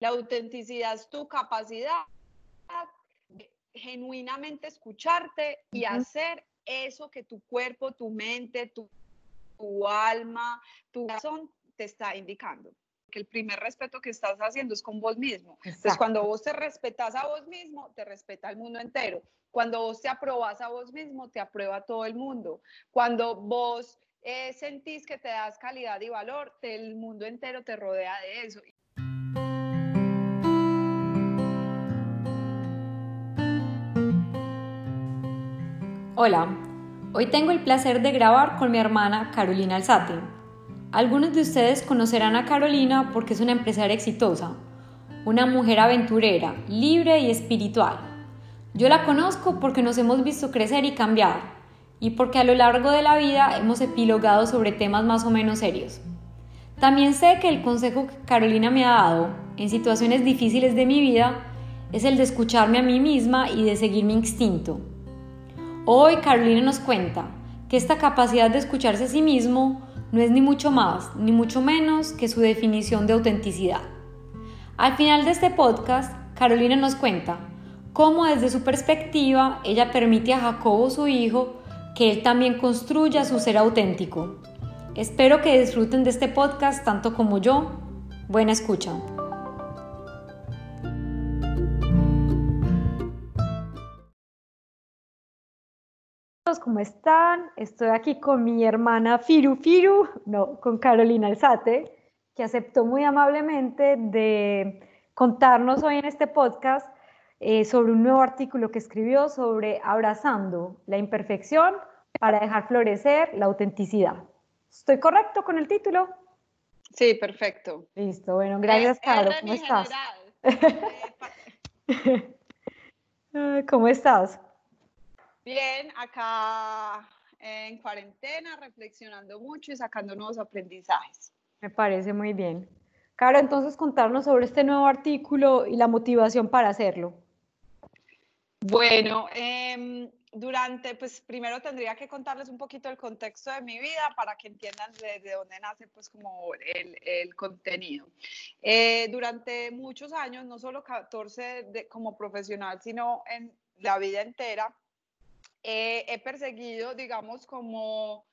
La autenticidad es tu capacidad de genuinamente escucharte y hacer eso que tu cuerpo, tu mente, tu, alma, tu corazón te está indicando. Que el primer respeto que estás haciendo es con vos mismo. Entonces, cuando vos te respetas a vos mismo, te respeta el mundo entero. Cuando vos te aprobas a vos mismo, te aprueba todo el mundo. Cuando vos eh, sentís que te das calidad y valor, el mundo entero te rodea de eso. Hola, hoy tengo el placer de grabar con mi hermana Carolina Alzate. Algunos de ustedes conocerán a Carolina porque es una empresaria exitosa, una mujer aventurera, libre y espiritual. Yo la conozco porque nos hemos visto crecer y cambiar, y porque a lo largo de la vida hemos epilogado sobre temas más o menos serios. También sé que el consejo que Carolina me ha dado en situaciones difíciles de mi vida es el de escucharme a mí misma y de seguir mi instinto Hoy Carolina nos cuenta que esta capacidad de escucharse a sí mismo no es ni mucho más ni mucho menos que su definición de autenticidad. Al final de este podcast, Carolina nos cuenta cómo desde su perspectiva ella permite a Jacobo, su hijo, que él también construya su ser auténtico. Espero que disfruten de este podcast tanto como yo. Buena escucha. ¿Cómo están? Estoy aquí con mi hermana Firu Firu, no, con Carolina Alzate, que aceptó muy amablemente de contarnos hoy en este podcast eh, sobre un nuevo artículo que escribió sobre abrazando la imperfección para dejar florecer la autenticidad. ¿Estoy correcto con el título? Sí, perfecto. Listo, bueno, gracias, Caro. ¿Cómo estás? ¿Cómo estás? Bien, acá en cuarentena, reflexionando mucho y sacando nuevos aprendizajes. Me parece muy bien. Caro, entonces contarnos sobre este nuevo artículo y la motivación para hacerlo. Bueno, em, durante, pues primero tendría que contarles un poquito el contexto de mi vida para que entiendan desde dónde nace pues como el, contenido. Eh, durante muchos años, no solo 14 de, como profesional, sino en la vida entera, he perseguido, digamos, como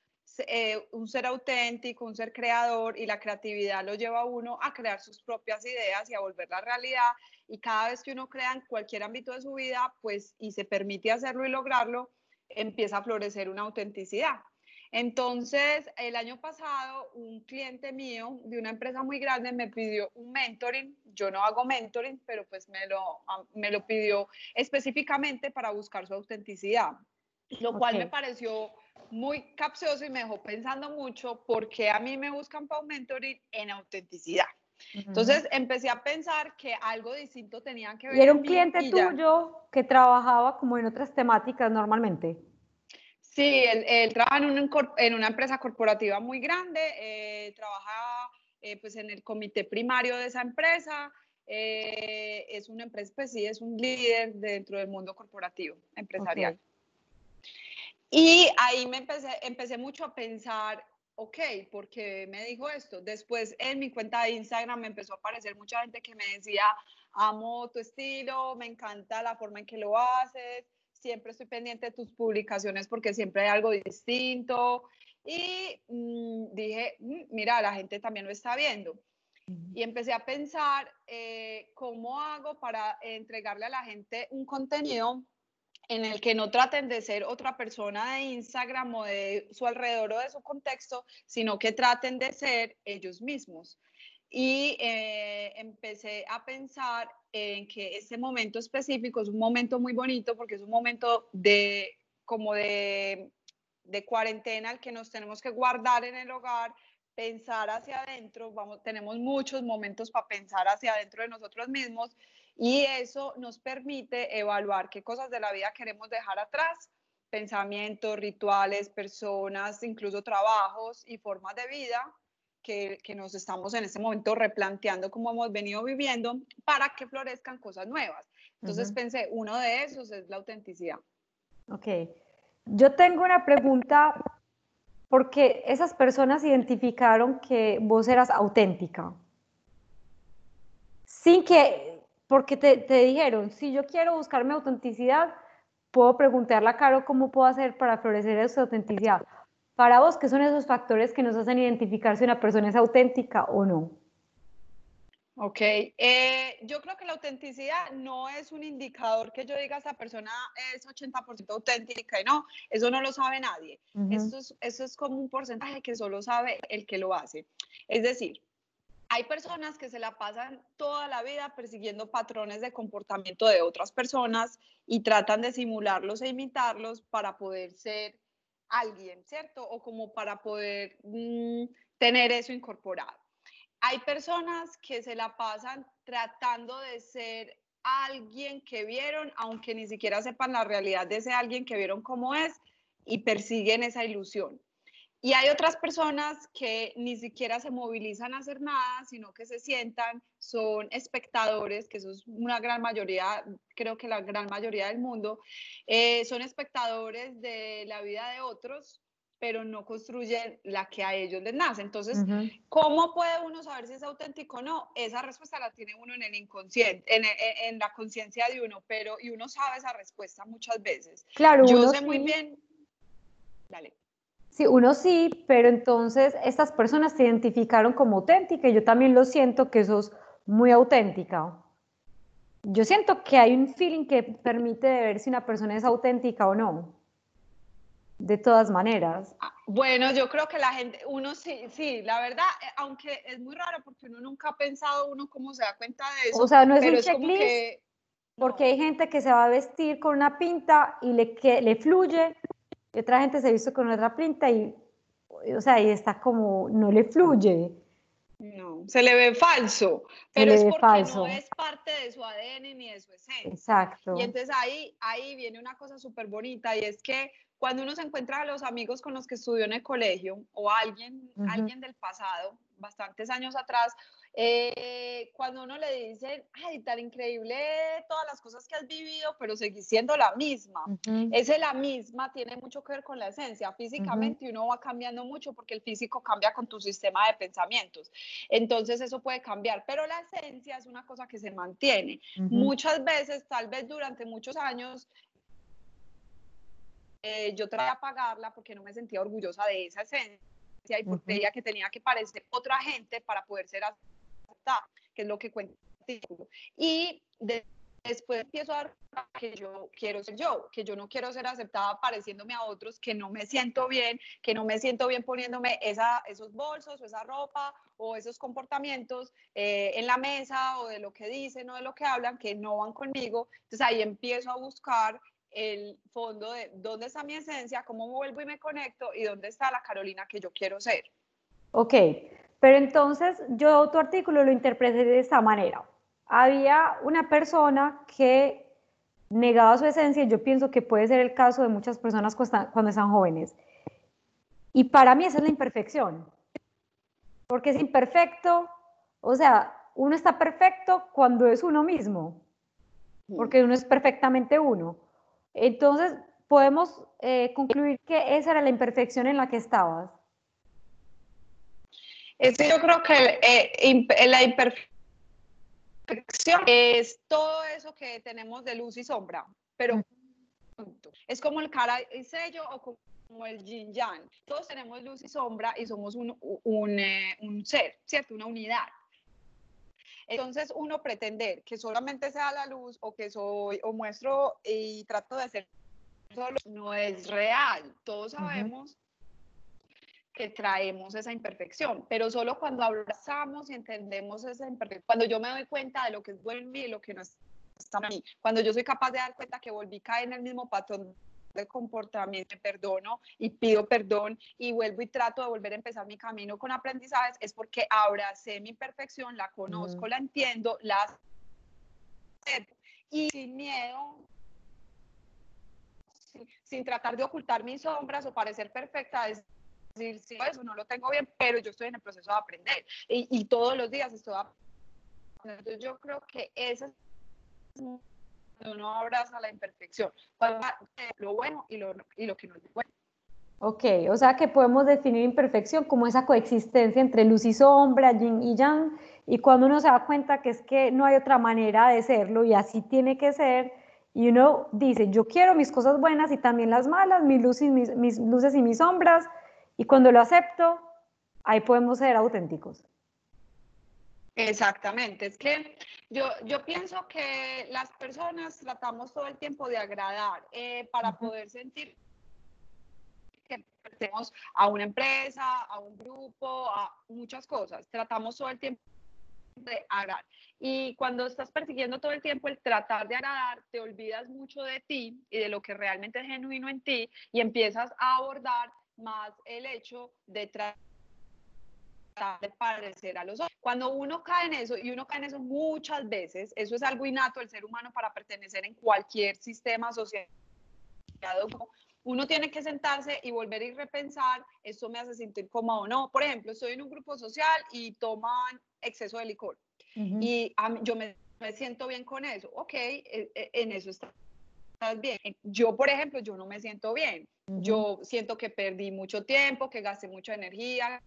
eh, un ser auténtico, un ser creador y la creatividad lo lleva a uno a crear sus propias ideas y a volver la realidad. Y cada vez que uno crea en cualquier ámbito de su vida, pues, y se permite hacerlo y lograrlo, empieza a florecer una autenticidad. Entonces, el año pasado, un cliente mío de una empresa muy grande me pidió un mentoring. Yo no hago mentoring, pero pues me lo, me lo pidió específicamente para buscar su autenticidad lo cual me pareció muy capcioso y me dejó pensando mucho porque a mí me buscan para un mentoring en autenticidad. Entonces empecé a pensar que algo distinto tenían que ver. ¿Y era un cliente tuyo que trabajaba como en otras temáticas normalmente? Sí, él, trabaja en una, empresa corporativa muy grande, eh, trabaja eh, pues en el comité primario de esa empresa, eh, es una empresa, pues sí, es un líder dentro del mundo corporativo, empresarial. Y ahí me empecé, empecé mucho a pensar, ok, ¿por qué me dijo esto? Después en mi cuenta de Instagram me empezó a aparecer mucha gente que me decía, amo tu estilo, me encanta la forma en que lo haces, siempre estoy pendiente de tus publicaciones porque siempre hay algo distinto. Y mm, dije, mm, mira, la gente también lo está viendo. Y empecé a pensar eh, cómo hago para entregarle a la gente un contenido en el que no traten de ser otra persona de Instagram o de su alrededor o de su contexto, sino que traten de ser ellos mismos. Y eh, empecé a pensar en que este momento específico es un momento muy bonito porque es un momento de como de, de cuarentena al que nos tenemos que guardar en el hogar, pensar hacia adentro, vamos, tenemos muchos momentos para pensar hacia adentro de nosotros mismos y eso nos permite evaluar qué cosas de la vida queremos dejar atrás, pensamientos, rituales, personas, incluso trabajos y formas de vida que, que, nos estamos en este momento replanteando como hemos venido viviendo para que florezcan cosas nuevas. Entonces pensé, uno de esos es la autenticidad. Ok. Yo tengo una pregunta porque esas personas identificaron que vos eras auténtica sin que, porque te, te dijeron, si yo quiero buscar mi autenticidad, puedo preguntarle a Caro cómo puedo hacer para florecer esa autenticidad. Para vos, ¿qué son esos factores que nos hacen identificar si una persona es auténtica o no? Ok, eh, yo creo que la autenticidad no es un indicador que yo diga esta persona es 80% auténtica y no, eso no lo sabe nadie. eso, es, eso es como un porcentaje que solo sabe el que lo hace. Es decir, hay personas que se la pasan toda la vida persiguiendo patrones de comportamiento de otras personas y tratan de simularlos e imitarlos para poder ser alguien, ¿cierto? O como para poder mm, tener eso incorporado. Hay personas que se la pasan tratando de ser alguien que vieron, aunque ni siquiera sepan la realidad de ese alguien que vieron cómo es, y persiguen esa ilusión. Y hay otras personas que ni siquiera se movilizan a hacer nada, sino que se sientan, son espectadores, que eso es una gran mayoría, creo que la gran mayoría del mundo, eh, son espectadores de la vida de otros, pero no construyen la que a ellos les nace. Entonces, ¿cómo puede uno saber si es auténtico o no? Esa respuesta la tiene uno en el inconsciente, en, en, la conciencia de uno, pero y uno sabe esa respuesta muchas veces. Claro, yo sé muy bien. Dale. Sí, uno sí, pero entonces estas personas te identificaron como auténtica y yo también lo siento que sos muy auténtica. Yo siento que hay un feeling que permite ver si una persona es auténtica o no. De todas maneras. Ah, bueno, yo creo que la gente, uno sí, sí, la verdad, eh, aunque es muy raro porque uno nunca ha pensado uno cómo se da cuenta de eso. O sea, no es un checklist, porque hay gente que se va a vestir con una pinta y le, que, le fluye, y otra gente se visto con otra pinta y, o sea, y está como, no le fluye. No, se le ve falso, pero es porque no es parte de su ADN ni de su esencia. Exacto. Y entonces ahí, ahí viene una cosa súper bonita y es que cuando uno se encuentra a los amigos con los que estudió en el colegio o alguien, alguien del pasado, bastantes años atrás, eh, cuando uno le dice, ay, tan increíble todas las cosas que has vivido, pero seguís siendo la misma. Ese la misma tiene mucho que ver con la esencia. Físicamente uno va cambiando mucho porque el físico cambia con tu sistema de pensamientos. Entonces eso puede cambiar, pero la esencia es una cosa que se mantiene. Muchas veces, tal vez durante muchos años, eh, yo traté a pagarla porque no me sentía orgullosa de esa esencia y porque creía que tenía que parecer otra gente para poder ser aceptada, que es lo que cuenta Y después empiezo a dar que yo quiero ser yo, que yo no quiero ser aceptada pareciéndome a otros, que no me siento bien, que no me siento bien poniéndome esa, esos bolsos o esa ropa o esos comportamientos eh, en la mesa o de lo que dicen o de lo que hablan que no van conmigo. Entonces ahí empiezo a buscar el fondo de dónde está mi esencia, cómo vuelvo y me conecto y dónde está la Carolina que yo quiero ser. Ok, pero entonces yo tu artículo lo interpreté de esta manera. Había una persona que negaba su esencia, y yo pienso que puede ser el caso de muchas personas cuando están jóvenes. Y para mí esa es la imperfección, porque es imperfecto, o sea, uno está perfecto cuando es uno mismo, porque uno es perfectamente uno. Entonces, podemos eh, concluir que esa era la imperfección en la que estabas. Yo creo que eh, la imperfección es todo eso que tenemos de luz y sombra, pero es como el cara y sello o como el yin yang. Todos tenemos luz y sombra y somos un, un, eh, un ser, ¿cierto? Una unidad. Entonces, uno pretender que solamente sea la luz o que soy o muestro y trato de hacer solo no es real. Todos sabemos que traemos esa imperfección, pero solo cuando abrazamos y entendemos esa imperfección, cuando yo me doy cuenta de lo que es bueno en mí y lo que no está en mí, cuando yo soy capaz de dar cuenta que volví a caer en el mismo patrón de comportamiento, perdono y pido perdón y vuelvo y trato de volver a empezar mi camino con aprendizajes, es porque abracé mi imperfección, la conozco, la entiendo, la y sin miedo, sin, tratar de ocultar mis sombras o parecer perfecta, es decir, sí, eso no lo tengo bien, pero yo estoy en el proceso de aprender y, y todos los días estoy aprendiendo. Entonces yo creo que esa es uno abraza la imperfección, lo bueno y lo, y lo que no es bueno. Ok, o sea que podemos definir imperfección como esa coexistencia entre luz y sombra, yin y yang, y cuando uno se da cuenta que es que no hay otra manera de serlo y así tiene que ser, y uno dice, yo quiero mis cosas buenas y también las malas, mis luces, mis, mis luces y mis sombras, y cuando lo acepto, ahí podemos ser auténticos. Exactamente, es que yo, yo pienso que las personas tratamos todo el tiempo de agradar eh, para poder sentir que pertenecemos a una empresa, a un grupo, a muchas cosas. Tratamos todo el tiempo de agradar. Y cuando estás persiguiendo todo el tiempo el tratar de agradar, te olvidas mucho de ti y de lo que realmente es genuino en ti y empiezas a abordar más el hecho de tratar de parecer a los otros. Cuando uno cae en eso, y uno cae en eso muchas veces, eso es algo innato del ser humano para pertenecer en cualquier sistema social uno tiene que sentarse y volver y repensar, esto me hace sentir cómodo o no. Por ejemplo, estoy en un grupo social y toman exceso de licor y yo me, siento bien con eso. Ok, e, e, en eso estás bien. Yo, por ejemplo, yo no me siento bien. Yo siento que perdí mucho tiempo, que gasté mucha energía,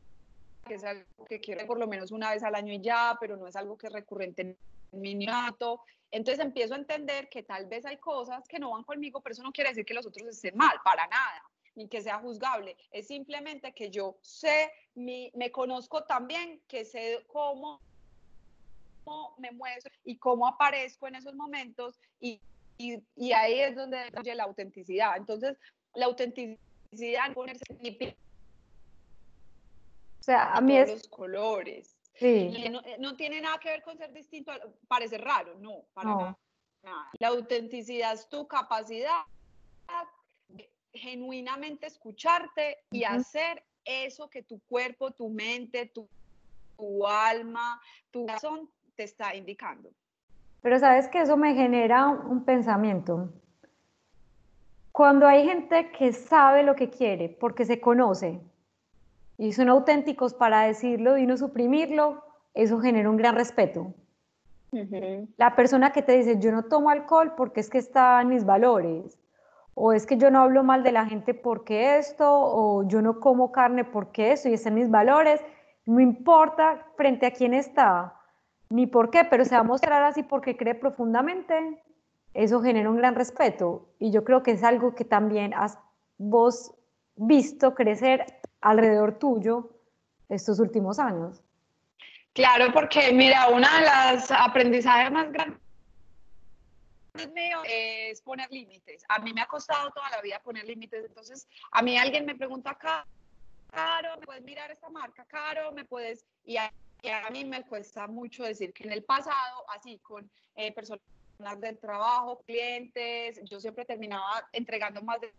que es algo que quiero por lo menos una vez al año y ya, pero no es algo que es recurrente en mi niato. Entonces empiezo a entender que tal vez hay cosas que no van conmigo, pero eso no quiere decir que los otros estén mal, para nada, ni que sea juzgable. Es simplemente que yo sé, mi, me conozco también, que sé cómo, me muestro y cómo aparezco en esos momentos y, y, y ahí es donde oye la autenticidad. Entonces, la autenticidad, ponerse mi o sea, a mí es... Los colores. Eh, no, tiene nada que ver con ser distinto, parece raro, no, para Nada, La autenticidad es tu capacidad de genuinamente escucharte y hacer eso que tu cuerpo, tu mente, tu, tu alma, tu corazón te está indicando. Pero sabes que eso me genera un pensamiento. Cuando hay gente que sabe lo que quiere porque se conoce, y son auténticos para decirlo y no suprimirlo, eso genera un gran respeto. La persona que te dice, yo no tomo alcohol porque es que está en mis valores, o es que yo no hablo mal de la gente porque esto, o yo no como carne porque esto y está en mis valores, no importa frente a quién está, ni por qué, pero se va a mostrar así porque cree profundamente, eso genera un gran respeto. Y yo creo que es algo que también has vos visto crecer alrededor tuyo estos últimos años? Claro, porque mira, una de las aprendizajes más grandes mío es poner límites. A mí me ha costado toda la vida poner límites. Entonces, a mí alguien me pregunta, Caro, ¿me puedes mirar esta marca? Caro, ¿me puedes? Y a, mí me cuesta mucho decir que en el pasado, así con eh, personas del trabajo, clientes, yo siempre terminaba entregando más de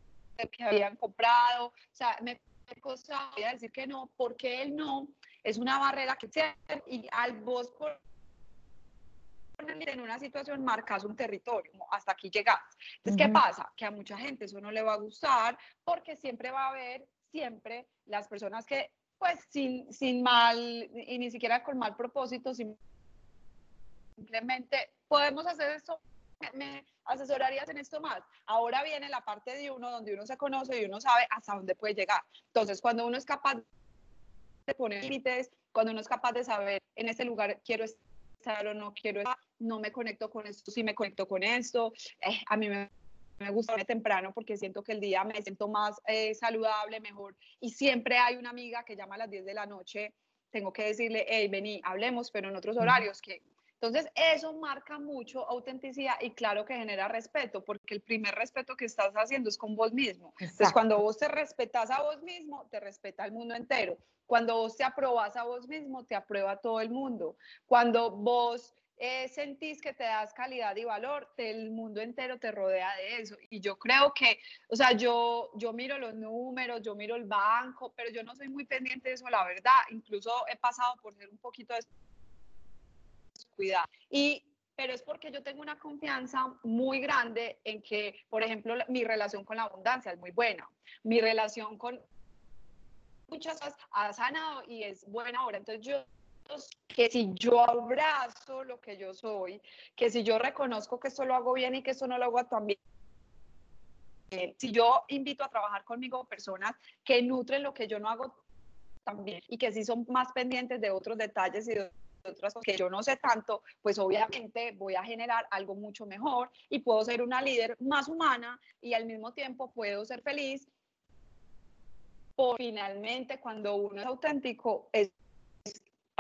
que habían comprado. O sea, me cosa voy a decir que no, porque él no es una barrera que se y al vos por en una situación marcas un territorio, hasta aquí llegas. Entonces, ¿qué pasa? Que a mucha gente eso no le va a gustar porque siempre va a haber, siempre las personas que, pues, sin, sin mal y ni siquiera con mal propósito, simplemente podemos hacer esto me asesorarías en esto más. Ahora viene la parte de uno donde uno se conoce y uno sabe hasta dónde puede llegar. Entonces, cuando uno es capaz de poner límites, cuando uno es capaz de saber en este lugar quiero estar o no quiero estar, no me conecto con esto, sí me conecto con esto, eh, a mí me, me gusta temprano porque siento que el día me siento más eh, saludable, mejor. Y siempre hay una amiga que llama a las 10 de la noche, tengo que decirle, hey, vení, hablemos, pero en otros horarios, que entonces, eso marca mucho autenticidad y claro que genera respeto, porque el primer respeto que estás haciendo es con vos mismo. Entonces, cuando vos te respetas a vos mismo, te respeta el mundo entero. Cuando vos te aprobas a vos mismo, te aprueba todo el mundo. Cuando vos eh, sentís que te das calidad y valor, el mundo entero te rodea de eso. Y yo creo que, o sea, yo, yo miro los números, yo miro el banco, pero yo no soy muy pendiente de eso, la verdad. Incluso he pasado por ser un poquito de cuidado. Y pero es porque yo tengo una confianza muy grande en que, por ejemplo, mi relación con la abundancia es muy buena. Mi relación con muchas cosas ha sanado y es buena ahora. Entonces yo que si yo abrazo lo que yo soy, que si yo reconozco que esto lo hago bien y que esto no lo hago también Si yo invito a trabajar conmigo personas que nutren lo que yo no hago también y que sí son más pendientes de otros detalles y de otras cosas que yo no sé tanto, pues obviamente voy a generar algo mucho mejor y puedo ser una líder más humana y al mismo tiempo puedo ser feliz. Por finalmente, cuando uno es auténtico, es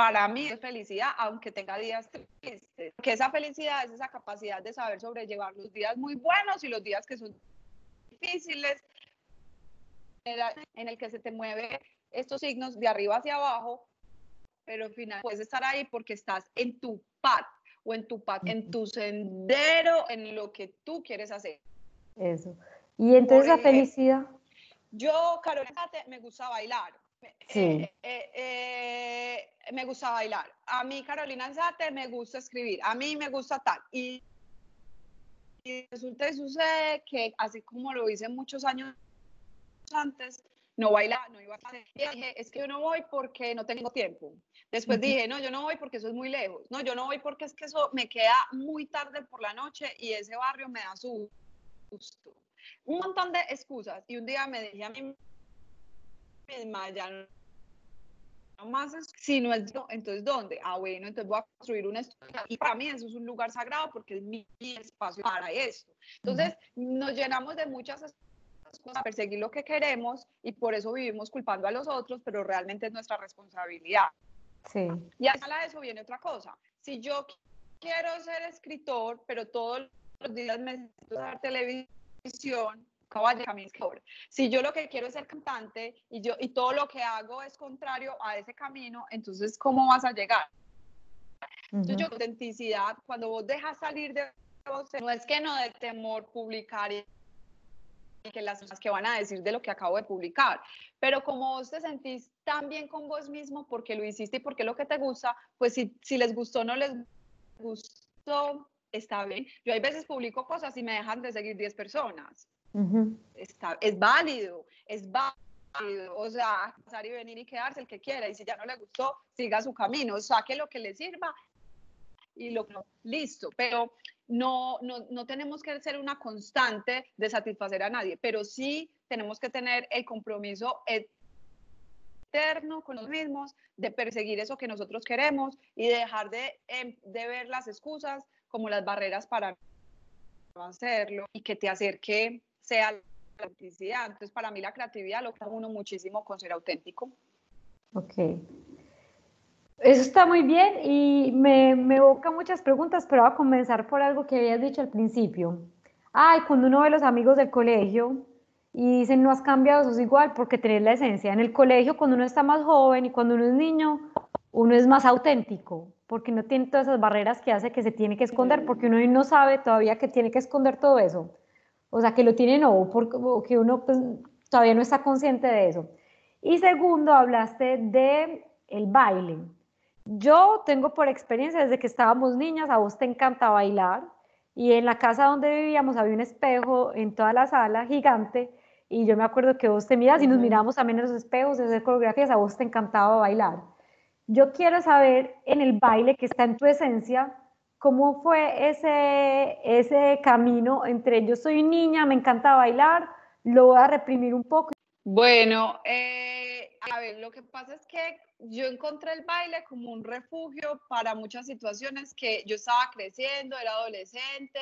para mí es felicidad, aunque tenga días tristes. Que esa felicidad es esa capacidad de saber sobrellevar los días muy buenos y los días que son difíciles, en el que se te mueve estos signos de arriba hacia abajo, pero al final puedes estar ahí porque estás en tu paz o en tu paz, en tu sendero, en lo que tú quieres hacer. Eso. Y entonces la felicidad. Yo, Carolina, me gusta bailar. Sí. Eh, eh, eh, me gusta bailar. A mí, Carolina Alzate, me gusta escribir. A mí me gusta tal. Y, y resulta y sucede que, así como lo hice muchos años antes, no bailaba, no iba a hacer. dije, es que yo no voy porque no tengo tiempo. Después dije, no, yo no voy porque eso es muy lejos. No, yo no voy porque es que eso me queda muy tarde por la noche y ese barrio me da su gusto. Un montón de excusas. Y un día me dije a mí misma, ya no más, si no es, entonces ¿dónde? Ah, bueno, entonces voy a construir un estudio. Y para mí eso es un lugar sagrado porque es mi espacio para eso. Entonces, nos llenamos de muchas a perseguir lo que queremos y por eso vivimos culpando a los otros, pero realmente es nuestra responsabilidad. Sí. Y a de eso viene otra cosa. Si yo quiero ser escritor, pero todos los días me necesito dar televisión, si yo lo que quiero es ser cantante y, yo, y todo lo que hago es contrario a ese camino, entonces, ¿cómo vas a llegar? Entonces, yo, autenticidad, cuando vos dejas salir de vos, no es que no de temor publicar y que las cosas que van a decir de lo que acabo de publicar. Pero como vos te sentís tan bien con vos mismo porque lo hiciste y porque es lo que te gusta, pues si, si les gustó o no les gustó, está bien. Yo hay veces publico cosas y me dejan de seguir 10 personas. Está, es válido, es válido. O sea, pasar y venir y quedarse el que quiera. Y si ya no le gustó, siga su camino, saque lo que le sirva y lo listo. Pero no, no, no tenemos que ser una constante de satisfacer a nadie, pero sí tenemos que tener el compromiso eterno con los mismos de perseguir eso que nosotros queremos y dejar de, em, de ver las excusas como las barreras para hacerlo y que te acerque sea la autenticidad. Entonces, para mí la creatividad lo uno muchísimo con ser auténtico. Ok. Eso está muy bien y me, me evoca muchas preguntas, pero voy a comenzar por algo que habías dicho al principio. Ay, cuando uno ve los amigos del colegio y dicen no has cambiado, sos igual porque tenés la esencia. En el colegio, cuando uno está más joven y cuando uno es niño, uno es más auténtico porque no tiene todas esas barreras que hace que se tiene que esconder, porque uno no sabe todavía que tiene que esconder todo eso. O sea, que lo tiene no, porque uno pues, todavía no está consciente de eso. Y segundo, hablaste de el baile. Yo tengo por experiencia desde que estábamos niñas, a vos te encanta bailar y en la casa donde vivíamos había un espejo en toda la sala gigante y yo me acuerdo que vos te miras y nos miramos también en los espejos de hacer coreografías, a vos te encantaba bailar. Yo quiero saber en el baile que está en tu esencia, ¿cómo fue ese, ese camino entre yo soy niña, me encanta bailar, lo voy a reprimir un poco? Bueno, eh, a ver, lo que pasa es que yo encontré el baile como un refugio para muchas situaciones que yo estaba creciendo, era adolescente,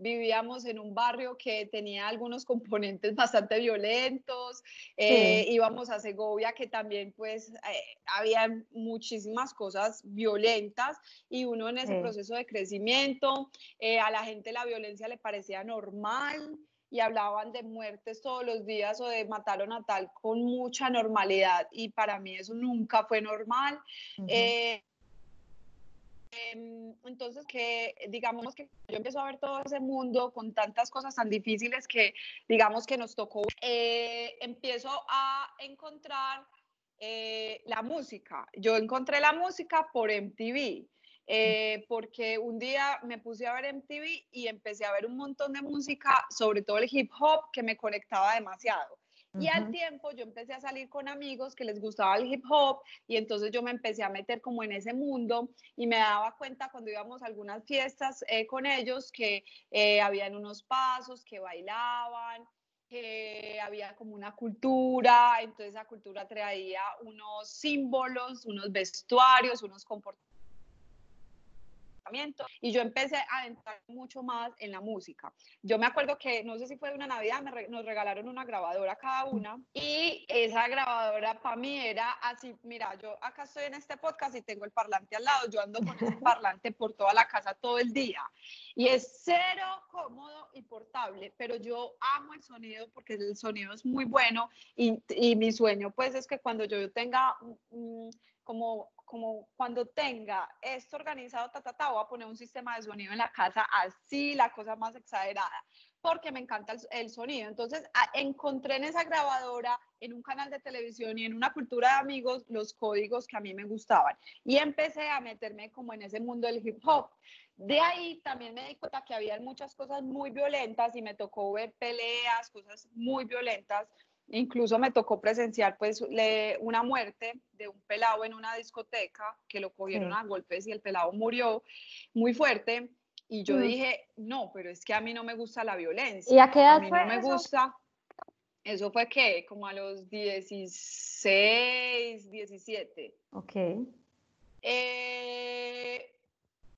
vivíamos en un barrio que tenía algunos componentes bastante violentos, eh, íbamos a Segovia que también pues eh, había muchísimas cosas violentas y uno en ese proceso de crecimiento, eh, a la gente la violencia le parecía normal y hablaban de muertes todos los días o de mataron a tal con mucha normalidad y para mí eso nunca fue normal. Eh, em, entonces, que digamos que yo empiezo a ver todo ese mundo con tantas cosas tan difíciles que digamos que nos tocó, eh, empiezo a encontrar eh, la música. Yo encontré la música por MTV. Eh, porque un día me puse a ver MTV y empecé a ver un montón de música, sobre todo el hip hop, que me conectaba demasiado. Y al tiempo yo empecé a salir con amigos que les gustaba el hip hop y entonces yo me empecé a meter como en ese mundo y me daba cuenta cuando íbamos a algunas fiestas eh, con ellos que eh, habían unos pasos, que bailaban que había como una cultura, entonces esa cultura traía unos símbolos, unos vestuarios, unos comportamientos y yo empecé a entrar mucho más en la música. Yo me acuerdo que, no sé si fue una Navidad, nos regalaron una grabadora cada una y esa grabadora para mí era así, mira, yo acá estoy en este podcast y tengo el parlante al lado, yo ando con ese parlante por toda la casa todo el día y es cero cómodo y portable, pero yo amo el sonido porque el sonido es muy bueno y, y mi sueño pues es que cuando yo tenga como como cuando tenga esto organizado, ta, ta, ta, voy a poner un sistema de sonido en la casa así, la cosa más exagerada, porque me encanta el, sonido. Entonces, encontré en esa grabadora, en un canal de televisión y en una cultura de amigos, los códigos que a mí me gustaban. Y empecé a meterme como en ese mundo del hip hop. De ahí también me di cuenta que había muchas cosas muy violentas y me tocó ver peleas, cosas muy violentas Incluso me tocó presenciar pues una muerte de un pelado en una discoteca que lo cogieron a golpes y el pelado murió muy fuerte. Y yo dije, no, pero es que a mí no me gusta la violencia. ¿Y a qué edad a mí no me gusta. Eso fue que como a los 16, 17. Ok. Eh,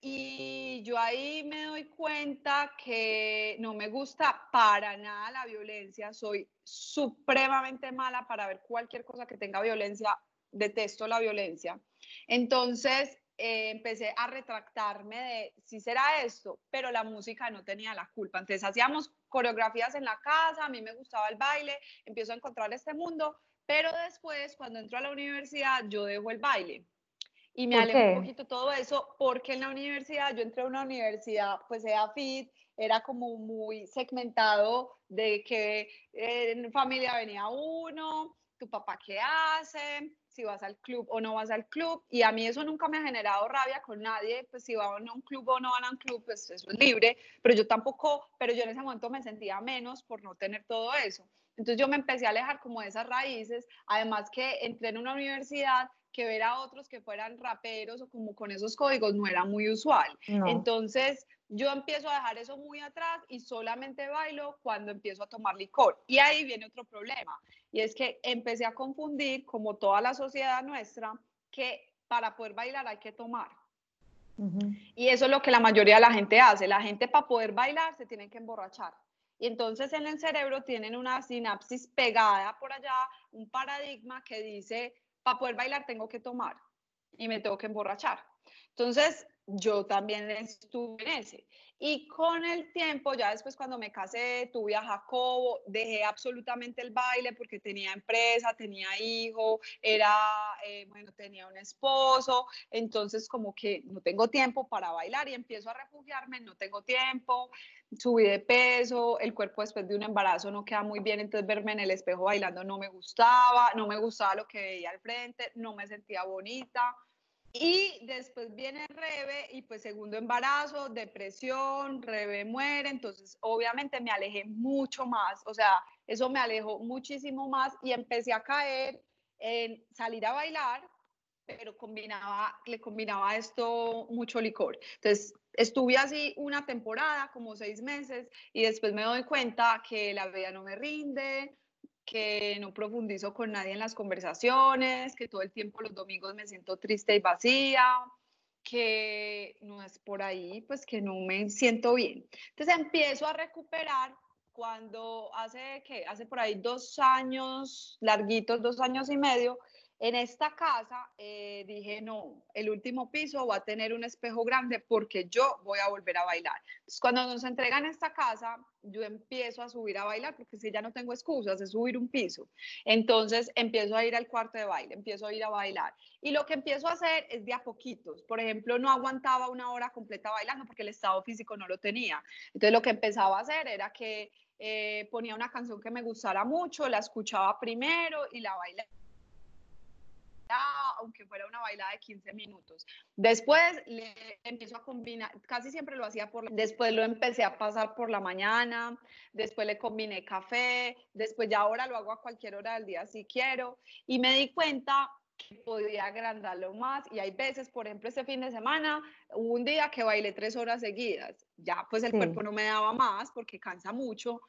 y yo ahí me doy cuenta que no me gusta para nada la violencia, soy supremamente mala para ver cualquier cosa que tenga violencia, detesto la violencia. Entonces eh, empecé a retractarme de si será esto, pero la música no tenía la culpa. Entonces hacíamos coreografías en la casa, a mí me gustaba el baile, empiezo a encontrar este mundo, pero después cuando entro a la universidad yo dejo el baile y me alejé un poquito todo eso porque en la universidad, yo entré a una universidad, pues era fit, era como muy segmentado de que en familia venía uno, tu papá qué hace, si vas al club o no vas al club, y a mí eso nunca me ha generado rabia con nadie, pues si van a un club o no van a un club, pues eso es libre, pero yo tampoco, pero yo en ese momento me sentía menos por no tener todo eso. Entonces yo me empecé a alejar como de esas raíces, además que entré en una universidad que ver a otros que fueran raperos o como con esos códigos no era muy usual. Entonces yo empiezo a dejar eso muy atrás y solamente bailo cuando empiezo a tomar licor. Y ahí viene otro problema, y es que empecé a confundir, como toda la sociedad nuestra, que para poder bailar hay que tomar. Y eso es lo que la mayoría de la gente hace. La gente para poder bailar se tiene que emborrachar. Y entonces en el cerebro tienen una sinapsis pegada por allá, un paradigma que dice, para poder bailar tengo que tomar y me tengo que emborrachar. Entonces, yo también estuve en ese. Y con el tiempo, ya después cuando me casé, tuve a Jacobo, dejé absolutamente el baile porque tenía empresa, tenía hijo, era, eh, bueno, tenía un esposo, entonces como que no tengo tiempo para bailar y empiezo a refugiarme, no tengo tiempo, subí de peso, el cuerpo después de un embarazo no queda muy bien, entonces verme en el espejo bailando no me gustaba, no me gustaba lo que veía al frente, no me sentía bonita. Y después viene Rebe y pues segundo embarazo, depresión, Rebe muere, entonces obviamente me alejé mucho más, o sea, eso me alejó muchísimo más y empecé a caer en salir a bailar, pero combinaba, le combinaba esto mucho licor. Entonces estuve así una temporada, como seis meses, y después me doy cuenta que la vida no me rinde, que no profundizo con nadie en las conversaciones, que todo el tiempo los domingos me siento triste y vacía, que no es por ahí, pues que no me siento bien. Entonces empiezo a recuperar cuando hace que hace por ahí dos años, larguitos, dos años y medio, en esta casa eh, dije, no, el último piso va a tener un espejo grande porque yo voy a volver a bailar. Entonces, cuando nos entregan esta casa, yo empiezo a subir a bailar porque si ya no tengo excusas, es subir un piso. Entonces, empiezo a ir al cuarto de baile, empiezo a ir a bailar. Y lo que empiezo a hacer es de a poquitos. Por ejemplo, no aguantaba una hora completa bailando porque el estado físico no lo tenía. Entonces, lo que empezaba a hacer era que eh, ponía una canción que me gustara mucho, la escuchaba primero y la bailaba aunque fuera una bailada de 15 minutos. Después le empiezo a combinar, casi siempre lo hacía por, después lo empecé a pasar por la mañana, después le combiné café, después ya ahora lo hago a cualquier hora del día si quiero, y me di cuenta que podía agrandarlo más y hay veces, por ejemplo, este fin de semana, hubo un día que bailé tres horas seguidas, ya pues el cuerpo no me daba más porque cansa mucho,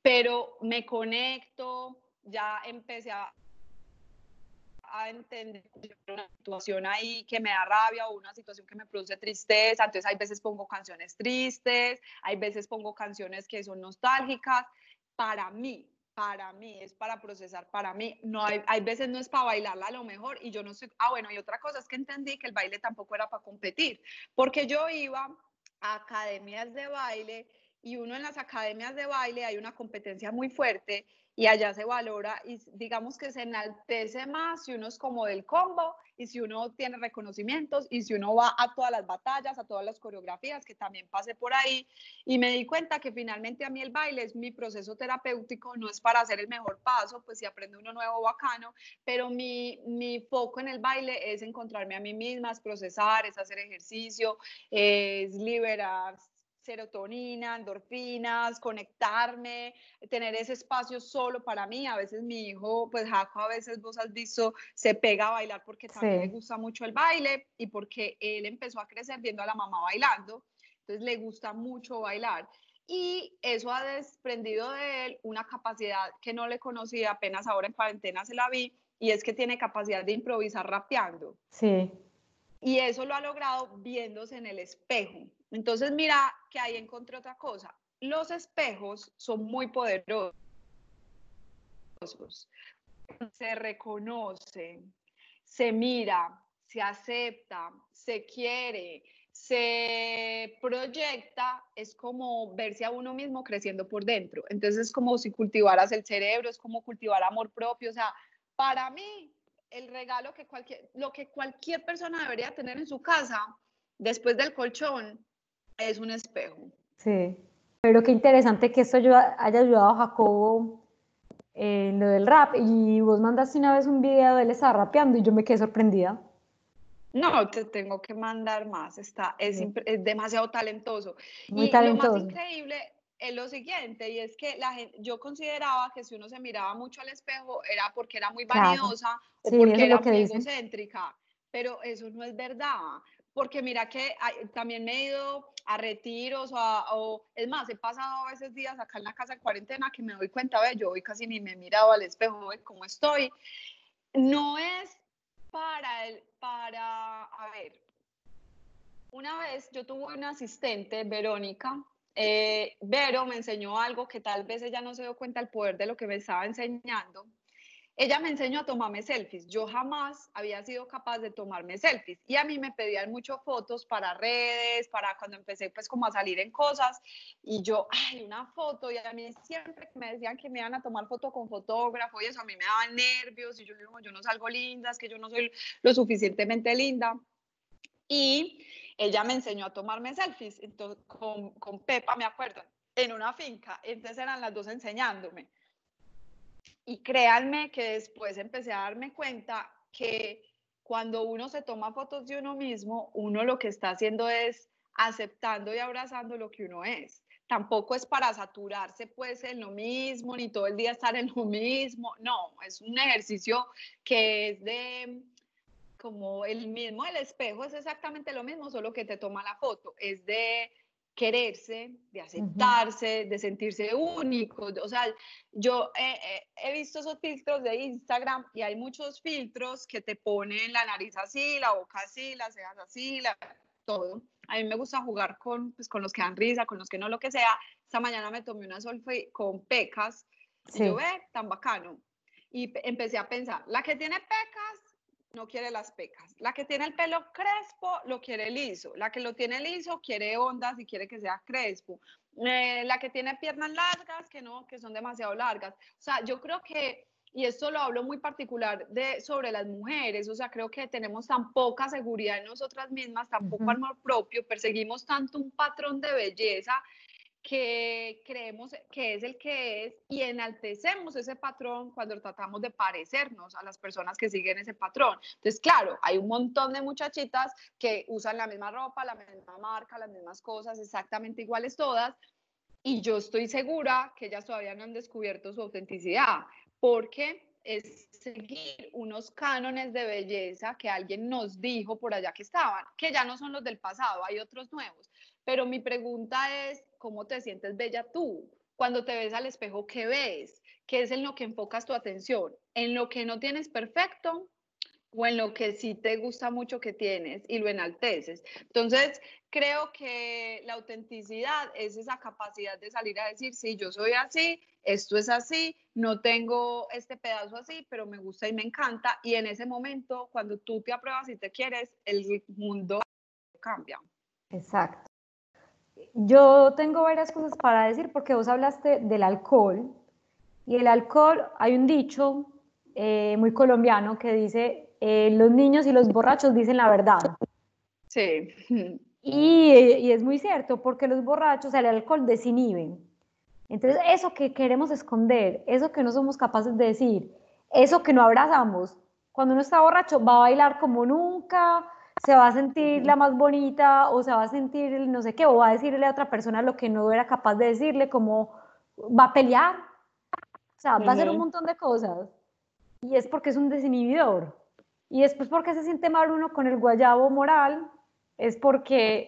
pero me conecto, ya empecé a, a entender una situación ahí que me da rabia o una situación que me produce tristeza, entonces hay veces pongo canciones tristes, hay veces pongo canciones que son nostálgicas, para mí, para mí, es para procesar para mí. No hay, hay veces no es para bailarla a lo mejor y yo no sé, ah, bueno, y otra cosa es que entendí que el baile tampoco era para competir, porque yo iba a academias de baile y uno en las academias de baile hay una competencia muy fuerte y allá se valora y digamos que se enaltece más si uno es como del combo y si uno tiene reconocimientos y si uno va a todas las batallas, a todas las coreografías que también pase por ahí y me di cuenta que finalmente a mí el baile es mi proceso terapéutico, no es para hacer el mejor paso, pues si aprende uno nuevo bacano, pero mi, mi foco en el baile es encontrarme a mí misma, es procesar, es hacer ejercicio, es liberar serotonina, endorfinas, conectarme, tener ese espacio solo para mí. A veces mi hijo, pues Jaco, a veces vos has visto, se pega a bailar porque también le gusta mucho el baile y porque él empezó a crecer viendo a la mamá bailando, entonces le gusta mucho bailar. Y eso ha desprendido de él una capacidad que no le conocía, apenas ahora en cuarentena se la vi, y es que tiene capacidad de improvisar rapeando. Sí. Y eso lo ha logrado viéndose en el espejo. Entonces, mira que ahí encontré otra cosa. Los espejos son muy poderosos. Se reconoce, se mira, se acepta, se quiere, se proyecta, es como verse a uno mismo creciendo por dentro. Entonces es como si cultivaras el cerebro, es como cultivar amor propio. O sea, para mí el regalo que lo que cualquier persona debería tener en su casa después del colchón es un espejo. Sí, pero qué interesante que esto haya ayudado a Jacobo en lo del rap. Y vos mandaste una vez un video de él estaba rapeando y yo me quedé sorprendida. No, te tengo que mandar más. Está, es, es demasiado talentoso. Muy y talentoso. lo más increíble es lo siguiente, y es que la gente, yo consideraba que si uno se miraba mucho al espejo era porque era muy vanidosa o porque era muy egocéntrica, pero eso no es verdad, porque mira que también me he ido a retiros o, es más, he pasado a veces días acá en la casa en cuarentena que me doy cuenta, ve, yo hoy casi ni me he mirado al espejo, ve cómo estoy. No es para el, para, a ver, una vez yo tuve una asistente, Verónica, eh, Vero me enseñó algo que tal vez ella no se dio cuenta del poder de lo que me estaba enseñando. Ella me enseñó a tomarme selfies. Yo jamás había sido capaz de tomarme selfies y a mí me pedían mucho fotos para redes, para cuando empecé pues como a salir en cosas y yo, ay, una foto y a mí siempre me decían que me iban a tomar foto con fotógrafo y eso a mí me daba nervios y yo digo, yo no salgo linda, es que yo no soy lo suficientemente linda. Y ella me enseñó a tomarme selfies entonces, con, con Pepa, me acuerdo, en una finca. Entonces eran las dos enseñándome. Y créanme que después empecé a darme cuenta que cuando uno se toma fotos de uno mismo, uno lo que está haciendo es aceptando y abrazando lo que uno es. Tampoco es para saturarse pues en lo mismo, ni todo el día estar en lo mismo. No, es un ejercicio que es de como el mismo, el espejo es exactamente lo mismo, solo que te toma la foto, es de quererse, de aceptarse, de sentirse único. O sea, yo he visto esos filtros de Instagram y hay muchos filtros que te ponen la nariz así, la boca así, las cejas así, la, todo. A mí me gusta jugar con, pues, con los que dan risa, con los que no, lo que sea. Esta mañana me tomé una solfe con pecas y yo ve, tan bacano. Y empecé a pensar, la que tiene pecas no quiere las pecas. La que tiene el pelo crespo lo quiere liso. La que lo tiene liso quiere ondas y quiere que sea crespo. Eh, la que tiene piernas largas, que no, que son demasiado largas. O sea, yo creo que, y esto lo hablo muy particular de, sobre las mujeres, o sea, creo que tenemos tan poca seguridad en nosotras mismas, tan poco amor propio, perseguimos tanto un patrón de belleza que creemos que es el que es y enaltecemos ese patrón cuando tratamos de parecernos a las personas que siguen ese patrón. Entonces, claro, hay un montón de muchachitas que usan la misma ropa, la misma marca, las mismas cosas, exactamente iguales todas, y yo estoy segura que ellas todavía no han descubierto su autenticidad, porque es seguir unos cánones de belleza que alguien nos dijo por allá que estaban, que ya no son los del pasado, hay otros nuevos. Pero mi pregunta es, ¿cómo te sientes bella tú? Cuando te ves al espejo, ¿qué ves? ¿Qué es en lo que enfocas tu atención? ¿En lo que no tienes perfecto o en lo que sí te gusta mucho que tienes y lo enalteces. Entonces, creo que la autenticidad es esa capacidad de salir a decir, sí, yo soy así, esto es así, no tengo este pedazo así, pero me gusta y me encanta. Y en ese momento, cuando tú te apruebas y te quieres, el mundo cambia. Exacto. Yo tengo varias cosas para decir porque vos hablaste del alcohol y el alcohol, hay un dicho eh, muy colombiano que dice, eh, los niños y los borrachos dicen la verdad. Sí. Y, y, es muy cierto, porque los borrachos, el alcohol desinhiben. Entonces, eso que queremos esconder, eso que no somos capaces de decir, eso que no abrazamos, cuando uno está borracho va a bailar como nunca, se va a sentir la más bonita o se va a sentir no sé qué, o va a decirle a otra persona lo que no era capaz de decirle, como va a pelear, o sea, va a hacer un montón de cosas. Y es porque es un desinhibidor. Y después, porque se siente mal uno con el guayabo moral? Es porque,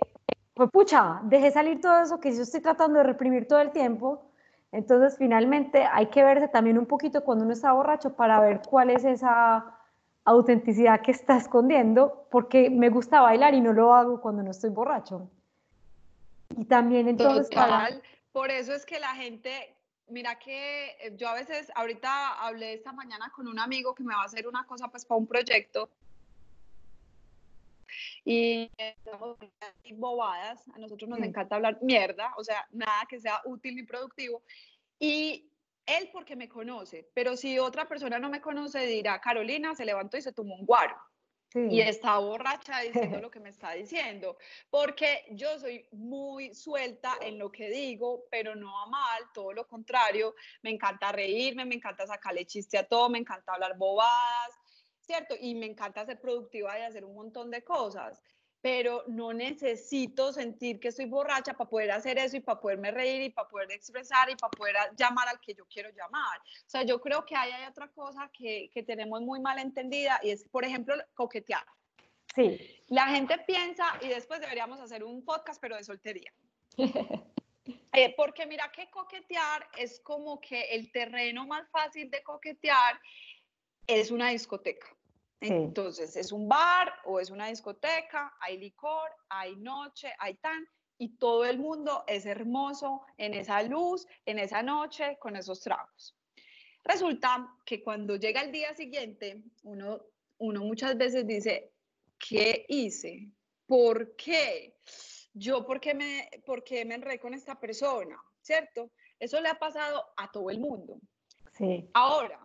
pues pucha, dejé salir todo eso que yo estoy tratando de reprimir todo el tiempo. Entonces, finalmente, hay que verse también un poquito cuando uno está borracho para ver cuál es esa autenticidad que está escondiendo, porque me gusta bailar y no lo hago cuando no estoy borracho. Y también entonces... Por eso es que la gente Mira que eh, yo a veces, ahorita hablé esta mañana con un amigo que me va a hacer una cosa pues para un proyecto y bobadas, a nosotros nos encanta hablar mierda, o sea, nada que sea útil ni productivo. Y él porque me conoce, pero si otra persona no me conoce dirá, Carolina se levantó y se tomó un guaro y está borracha diciendo lo que me está diciendo, porque yo soy muy suelta en lo que digo, pero no a mal, todo lo contrario, me encanta reírme, me encanta sacarle chiste a todo, me encanta hablar bobadas, ¿cierto? Y me encanta ser productiva y hacer un montón de cosas pero no necesito sentir que estoy borracha para poder hacer eso y para poderme reír y para poder expresar y para poder llamar al que yo quiero llamar. O sea, yo creo que hay, hay otra cosa que, que tenemos muy mal entendida y es, por ejemplo, coquetear. Sí. La gente piensa, y después deberíamos hacer un podcast, pero de soltería. Eh, porque mira que coquetear es como que el terreno más fácil de coquetear es una discoteca. Entonces, es un bar o es una discoteca, hay licor, hay noche, hay tan, y todo el mundo es hermoso en esa luz, en esa noche, con esos tragos. Resulta que cuando llega el día siguiente, uno, uno muchas veces dice, ¿qué hice? ¿Por qué? Yo, ¿por qué, me, ¿por qué me enredé con esta persona? ¿Cierto? Eso le ha pasado a todo el mundo. Sí. Ahora,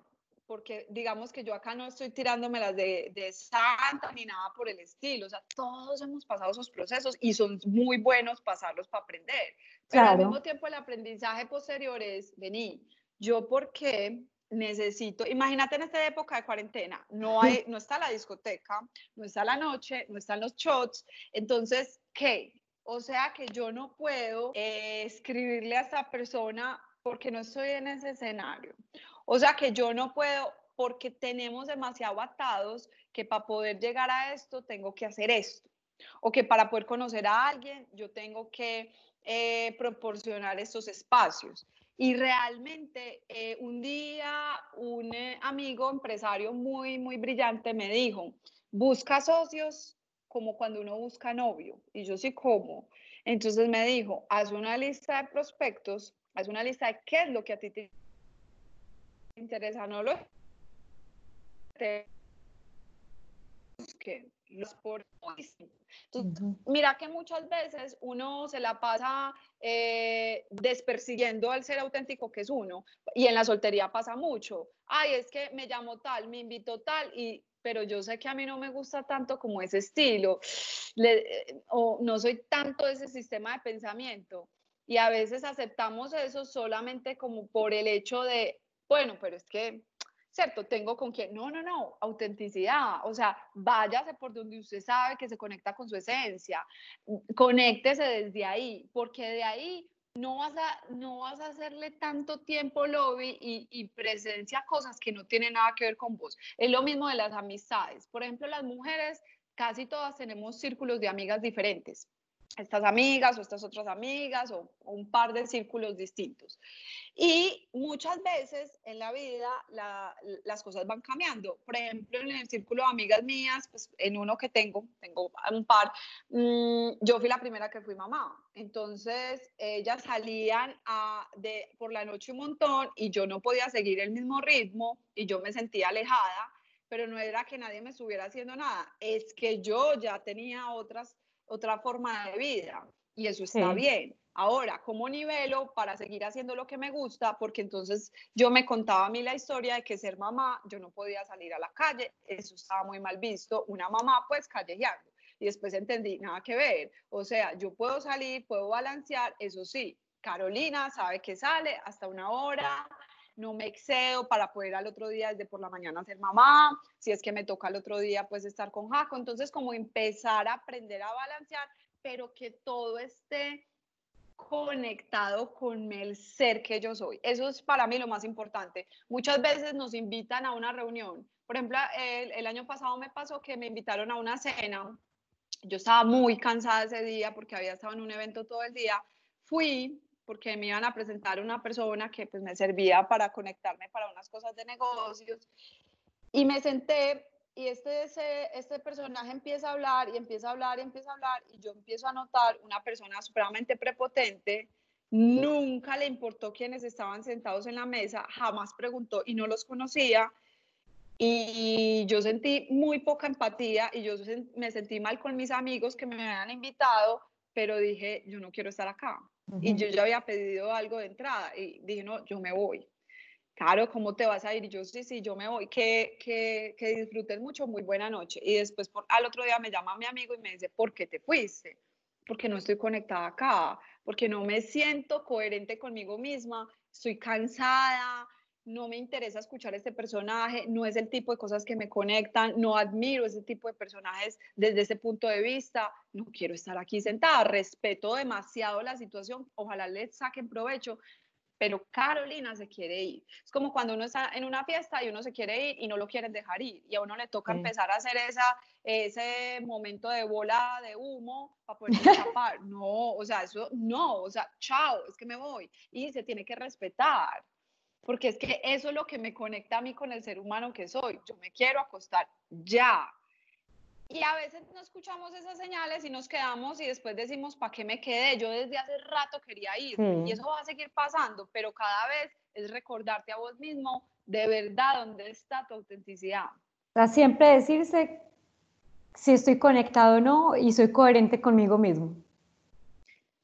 porque digamos que yo acá no estoy tirándome las de, de santa ni nada por el estilo, o sea, todos hemos pasado esos procesos y son muy buenos pasarlos para aprender, pero al mismo tiempo el aprendizaje posterior es, vení, yo por qué necesito, imagínate en esta época de cuarentena, no, hay, no está la discoteca, no está la noche, no están los shots, entonces, ¿qué? O sea que yo no puedo eh, escribirle a esta persona porque no estoy en ese escenario. O sea que yo no puedo, porque tenemos demasiado atados que para poder llegar a esto tengo que hacer esto. O que para poder conocer a alguien yo tengo que eh, proporcionar estos espacios. Y realmente eh, un día un eh, amigo empresario muy, muy brillante me dijo, busca socios como cuando uno busca novio. Y yo sí, ¿cómo? Entonces me dijo, haz una lista de prospectos, haz una lista de qué es lo que a ti interesa, no lo que los por mira que muchas veces uno se la pasa eh, despersiguiendo al ser auténtico que es uno y en la soltería pasa mucho. Ay es que me llamo tal me invito tal y pero yo sé que a mí no me gusta tanto como ese estilo. Eh, o no soy tanto de ese sistema de pensamiento. Y a veces aceptamos eso solamente como por el hecho de bueno, pero es que, ¿cierto? Tengo con quién. No, no, no, autenticidad. O sea, váyase por donde usted sabe que se conecta con su esencia. Conéctese desde ahí, porque de ahí no vas a, no vas a hacerle tanto tiempo lobby y, y, presencia cosas que no tienen nada que ver con vos. Es lo mismo de las amistades. Por ejemplo, las mujeres, casi todas tenemos círculos de amigas diferentes estas amigas o estas otras amigas o, un par de círculos distintos. Y muchas veces en la vida las cosas van cambiando. Por ejemplo, en el círculo de amigas mías, pues en uno que tengo, tengo un par, mm, yo fui la primera que fui mamá. Entonces, ellas salían de, por la noche un montón y yo no podía seguir el mismo ritmo y yo me sentía alejada, pero no era que nadie me estuviera haciendo nada, es que yo ya tenía otras otra forma de vida y eso está bien. Ahora, ¿cómo nivelo para seguir haciendo lo que me gusta? Porque entonces yo me contaba a mí la historia de que ser mamá, yo no podía salir a la calle, eso estaba muy mal visto, una mamá pues callejeando. Y después entendí, nada que ver. O sea, yo puedo salir, puedo balancear, eso sí, Carolina sabe que sale hasta una hora, no me excedo para poder al otro día desde por la mañana ser mamá, si es que me toca al otro día pues estar con Jaco, entonces como empezar a aprender a balancear, pero que todo esté conectado con el ser que yo soy. Eso es para mí lo más importante. Muchas veces nos invitan a una reunión. Por ejemplo, el, el año pasado me pasó que me invitaron a una cena. Yo estaba muy cansada ese día porque había estado en un evento todo el día. Fui, porque me iban a presentar una persona que pues me servía para conectarme para unas cosas de negocios. Y me senté y este, ese, este personaje empieza a hablar y empieza a hablar y empieza a hablar y yo empiezo a notar una persona supremamente prepotente, nunca le importó quiénes estaban sentados en la mesa, jamás preguntó y no los conocía. Y yo sentí muy poca empatía y yo me sentí mal con mis amigos que me habían invitado, pero dije, yo no quiero estar acá. Y yo ya había pedido algo de entrada y dije, no, yo me voy. Claro, ¿cómo te vas a ir? Y yo, sí, sí, yo me voy. Que, que, que disfrutes mucho, muy buena noche. Y después por, al otro día me llama mi amigo y me dice, ¿por qué te fuiste? Porque no estoy conectada acá, porque no me siento coherente conmigo misma, estoy cansada, no me interesa escuchar este personaje, no es el tipo de cosas que me conectan, no admiro ese tipo de personajes desde ese punto de vista, no quiero estar aquí sentada, respeto demasiado la situación, ojalá le saquen provecho, pero Carolina se quiere ir. Es como cuando uno está en una fiesta y uno se quiere ir y no lo quieren dejar ir y a uno le toca empezar a hacer esa, ese momento de bola de humo para poder escapar. No, o sea, eso no, o sea, chao, es que me voy y se tiene que respetar porque es que eso es lo que me conecta a mí con el ser humano que soy. Yo me quiero acostar ya. Y a veces no escuchamos esas señales y nos quedamos y después decimos, ¿para qué me quedé? Yo desde hace rato quería ir y eso va a seguir pasando, pero cada vez es recordarte a vos mismo de verdad dónde está tu autenticidad. O sea, siempre decirse si estoy conectado o no y soy coherente conmigo mismo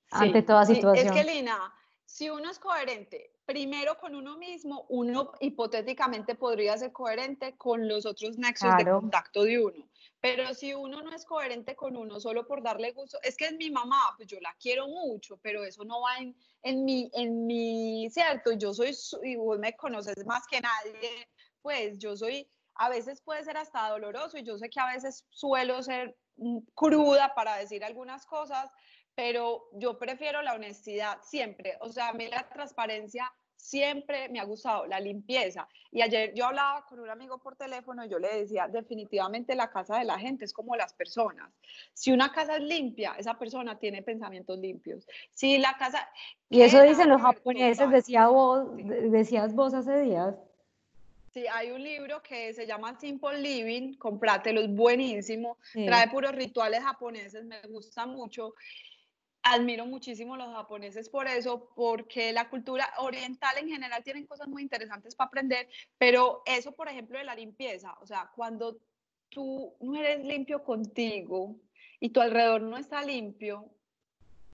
ante toda situación. es que Lina, si uno es coherente primero con uno mismo, uno hipotéticamente podría ser coherente con los otros nexos de contacto de uno. Pero si uno no es coherente con uno solo por darle gusto, es que es mi mamá, pues yo la quiero mucho, pero eso no va en, en mi, en mi, cierto, yo soy, y vos me conoces más que nadie, pues yo soy, a veces puede ser hasta doloroso y yo sé que a veces suelo ser mm, cruda para decir algunas cosas, pero yo prefiero la honestidad siempre. O sea, a mí la transparencia siempre me ha gustado, la limpieza. Y ayer yo hablaba con un amigo por teléfono y yo le decía, definitivamente la casa de la gente es como las personas. Si una casa es limpia, esa persona tiene pensamientos limpios. Si la casa... Y eso dicen los japoneses, decía vos, decías vos hace días. Sí, hay un libro que se llama Simple Living, comprátelo, es buenísimo, trae puros rituales japoneses, me gusta mucho admiro muchísimo a los japoneses por eso, porque la cultura oriental en general tienen cosas muy interesantes para aprender, pero eso, por ejemplo, de la limpieza, o sea, cuando tú no eres limpio contigo y tu alrededor no está limpio,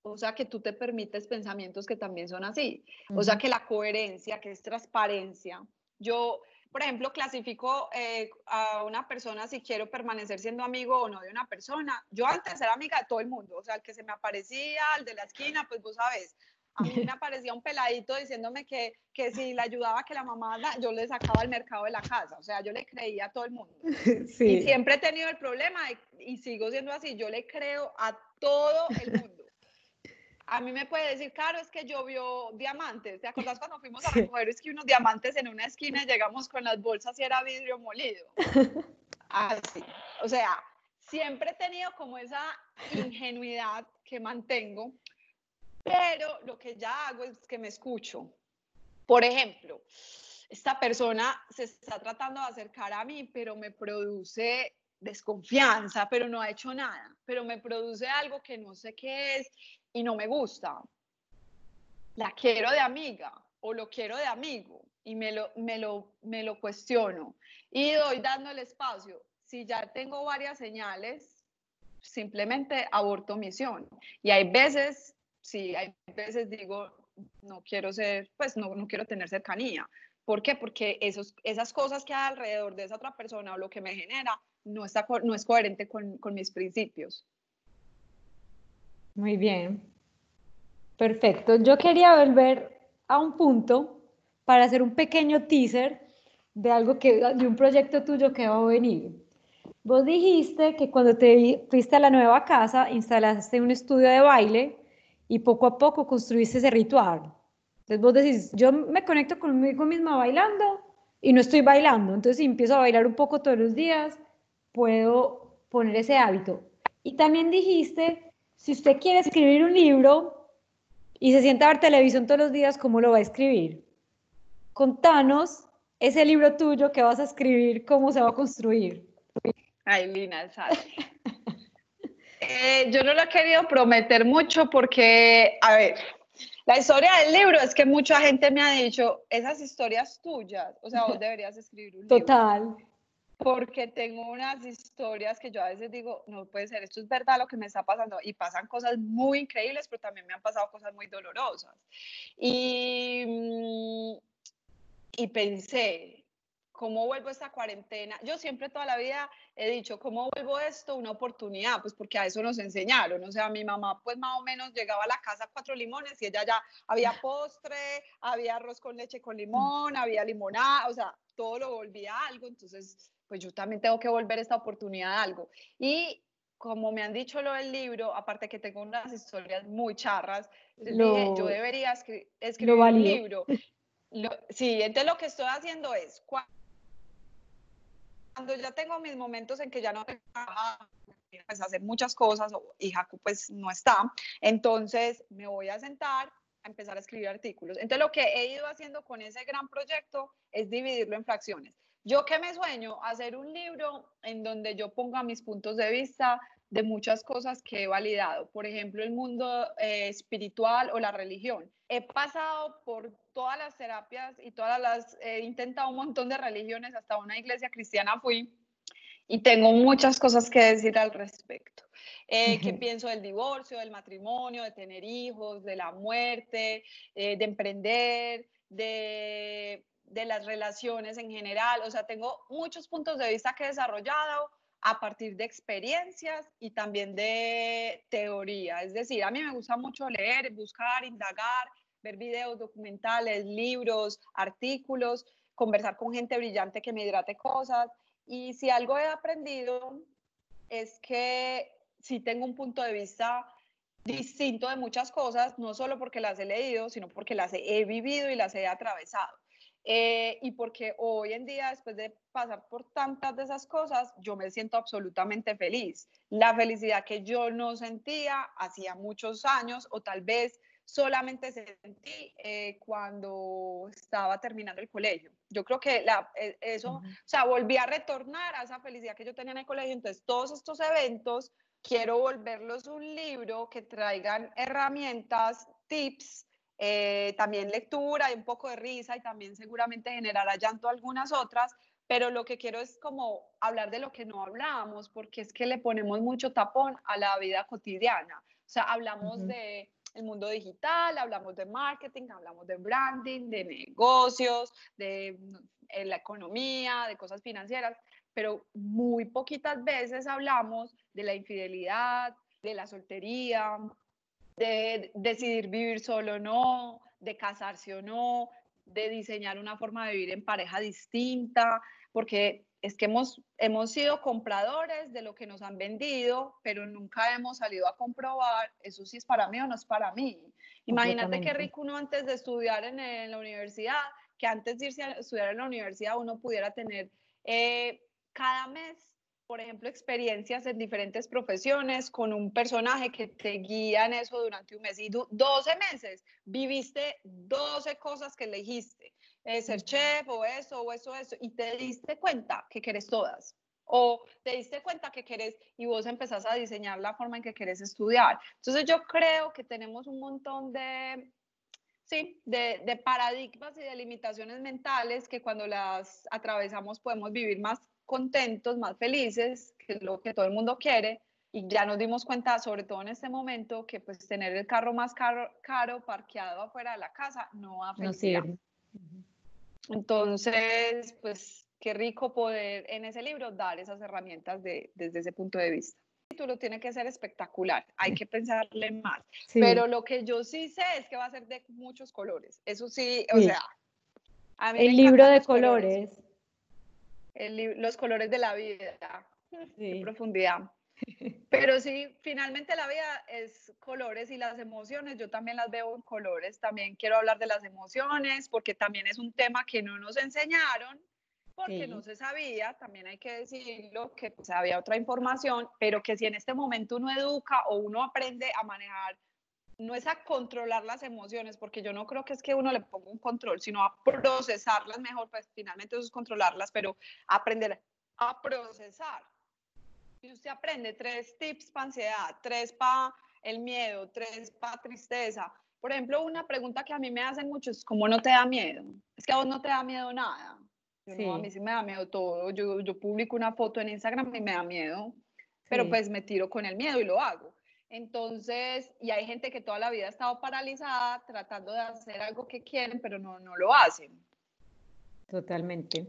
o sea, que tú te permites pensamientos que también son así, o sea, que la coherencia, que es transparencia. Yo, por ejemplo, clasifico eh, a una persona si quiero permanecer siendo amigo o no de una persona. Yo antes era amiga de todo el mundo, o sea, el que se me aparecía, el de la esquina, pues vos sabes. A mí me aparecía un peladito diciéndome que, que si le ayudaba que la mamá, yo le sacaba al mercado de la casa. O sea, yo le creía a todo el mundo. Y siempre he tenido el problema y sigo siendo así. Yo le creo a todo el mundo a mí me puede decir, claro, es que llovió diamantes. ¿Te acuerdas cuando fuimos a recoger es que unos diamantes en una esquina y llegamos con las bolsas y era vidrio molido? Así. O sea, siempre he tenido como esa ingenuidad que mantengo, pero lo que ya hago es que me escucho. Por ejemplo, esta persona se está tratando de acercar a mí, pero me produce desconfianza, pero no ha hecho nada, pero me produce algo que no sé qué es y no me gusta. La quiero de amiga o lo quiero de amigo y me lo, me lo, me lo cuestiono y doy dando el espacio. Si ya tengo varias señales, simplemente aborto misión. Y hay veces, sí, hay veces digo, no quiero ser, pues no, no quiero tener cercanía. ¿Por qué? Porque esos, esas cosas que hay alrededor de esa otra persona o lo que me genera no, está, no es coherente con, con mis principios. Muy bien. Perfecto. Yo quería volver a un punto para hacer un pequeño teaser de algo que, de un proyecto tuyo que va a venir. Vos dijiste que cuando te fuiste a la nueva casa instalaste un estudio de baile y poco a poco construiste ese ritual. Entonces vos decís, yo me conecto conmigo misma bailando y no estoy bailando. Entonces si empiezo a bailar un poco todos los días, puedo poner ese hábito. Y también dijiste, si usted quiere escribir un libro y se sienta a ver televisión todos los días, ¿cómo lo va a escribir? Contanos ese libro tuyo que vas a escribir, cómo se va a construir. Ay, Lina, eh, yo no lo he querido prometer mucho porque, a ver, la historia del libro es que mucha gente me ha dicho, esas historias tuyas, o sea, vos deberías escribir un libro. Total. Porque tengo unas historias que yo a veces digo, no puede ser, esto es verdad lo que me está pasando. Y pasan cosas muy increíbles, pero también me han pasado cosas muy dolorosas. Y, mm, y pensé, ¿cómo vuelvo esta cuarentena? Yo siempre toda la vida he dicho, ¿cómo vuelvo esto una oportunidad? Pues porque a eso nos enseñaron. O sea, mi mamá pues más o menos llegaba a la casa cuatro limones y ella ya había postre, había arroz con leche con limón, había limonada, o sea, todo lo volvía algo. Entonces, pues yo también tengo que volver esta oportunidad a algo. Y como me han dicho lo del libro, aparte que tengo unas historias muy charras, dije, yo debería escribir un libro. sí, entonces lo que estoy haciendo es, cuando ya tengo mis momentos en que ya no tengo pues, hacer muchas cosas y Jaco pues no está, entonces me voy a sentar a empezar a escribir artículos. Entonces lo que he ido haciendo con ese gran proyecto es dividirlo en fracciones. Yo que me sueño hacer un libro en donde yo ponga mis puntos de vista de muchas cosas que he validado, por ejemplo, el mundo eh, espiritual o la religión. He pasado por todas las terapias y todas las, he intentado un montón de religiones, hasta una iglesia cristiana fui y tengo muchas cosas que decir al respecto. Eh, ¿Qué pienso del divorcio, del matrimonio, de tener hijos, de la muerte, eh, de emprender, de, de las relaciones en general? O sea, tengo muchos puntos de vista que he desarrollado a partir de experiencias y también de teoría. Es decir, a mí me gusta mucho leer, buscar, indagar, ver videos, documentales, libros, artículos, conversar con gente brillante que me hidrate cosas. Y si algo he aprendido es que si tengo un punto de vista distinto de muchas cosas, no solo porque las he leído, sino porque las he vivido y las he atravesado. Eh, y porque hoy en día, después de pasar por tantas de esas cosas, yo me siento absolutamente feliz. La felicidad que yo no sentía hacía muchos años o tal vez solamente sentí eh, cuando estaba terminando el colegio. Yo creo que la, eh, eso, o sea, volví a retornar a esa felicidad que yo tenía en el colegio. Entonces, todos estos eventos, quiero volverlos un libro que traigan herramientas, tips, eh, también lectura y un poco de risa y también seguramente generará llanto algunas otras, pero lo que quiero es como hablar de lo que no hablamos, porque es que le ponemos mucho tapón a la vida cotidiana. O sea, hablamos de el mundo digital, hablamos de marketing, hablamos de branding, de negocios, de la economía, de cosas financieras, pero muy poquitas veces hablamos de la infidelidad, de la soltería, de decidir vivir solo o no, de casarse o no, de diseñar una forma de vivir en pareja distinta, porque es que hemos, hemos sido compradores de lo que nos han vendido, pero nunca hemos salido a comprobar eso sí es para mí o no es para mí. Imagínate qué rico uno antes de estudiar en, en, la universidad, que antes de irse a estudiar en la universidad uno pudiera tener eh, cada mes por ejemplo, experiencias en diferentes profesiones con un personaje que te guía en eso durante un mes. Y 12 meses viviste 12 cosas que elegiste, eh, ser chef o eso o eso, eso, y te diste cuenta que querés todas. O te diste cuenta que querés y vos empezás a diseñar la forma en que querés estudiar. Entonces yo creo que tenemos un montón de, sí, de, de paradigmas y de limitaciones mentales que cuando las atravesamos podemos vivir más contentos, más felices, que es lo que todo el mundo quiere. Y ya nos dimos cuenta, sobre todo en este momento, que pues tener el carro más caro, caro parqueado afuera de la casa no va a No Entonces, pues qué rico poder en ese libro dar esas herramientas de, desde ese punto de vista. El título tiene que ser espectacular, hay que pensarle más. Pero lo que yo sí sé es que va a ser de muchos colores. Eso sí, o sea. el libro de colores los colores de la vida, sí. profundidad. Pero sí, finalmente la vida es colores y las emociones, yo también las veo en colores, también quiero hablar de las emociones porque también es un tema que no nos enseñaron, porque no se sabía, también hay que decirlo, que pues, había otra información, pero que si en este momento uno educa o uno aprende a manejar no es a controlar las emociones, porque yo no creo que es que uno le ponga un control, sino a procesarlas mejor, pues finalmente eso es controlarlas, pero aprender a procesar. Si usted aprende tres tips para ansiedad, tres para el miedo, tres para tristeza. Por ejemplo, una pregunta que a mí me hacen mucho es, ¿cómo no te da miedo? Es que a vos no te da miedo nada. a mí sí me da miedo todo. Yo, yo publico una foto en Instagram y me da miedo, pero pues me tiro con el miedo y lo hago. Entonces, y hay gente que toda la vida ha estado paralizada tratando de hacer algo que quieren, pero no, no lo hacen. Totalmente.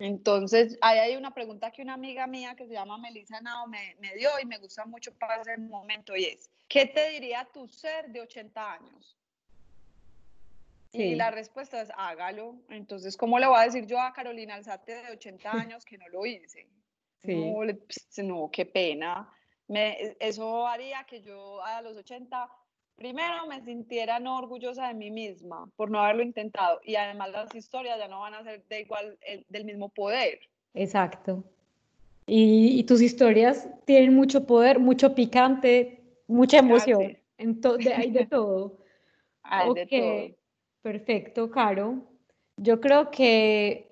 Entonces, ahí hay una pregunta que una amiga mía que se llama Melissa Nao me, me dio y me gusta mucho para ese momento y es, ¿qué te diría tu ser de 80 años? Y la respuesta es, hágalo. Entonces, ¿cómo le voy a decir yo a Carolina Alzate de 80 años que no lo hice? Sí. No, pues, no, qué pena me, eso haría que yo a los 80 primero me sintiera no orgullosa de mí misma por no haberlo intentado y además las historias ya no van a ser de igual del mismo poder. Exacto. Y, tus historias tienen mucho poder, mucho picante, mucha emoción. En hay de todo. hay de todo. Perfecto, Caro. Yo creo que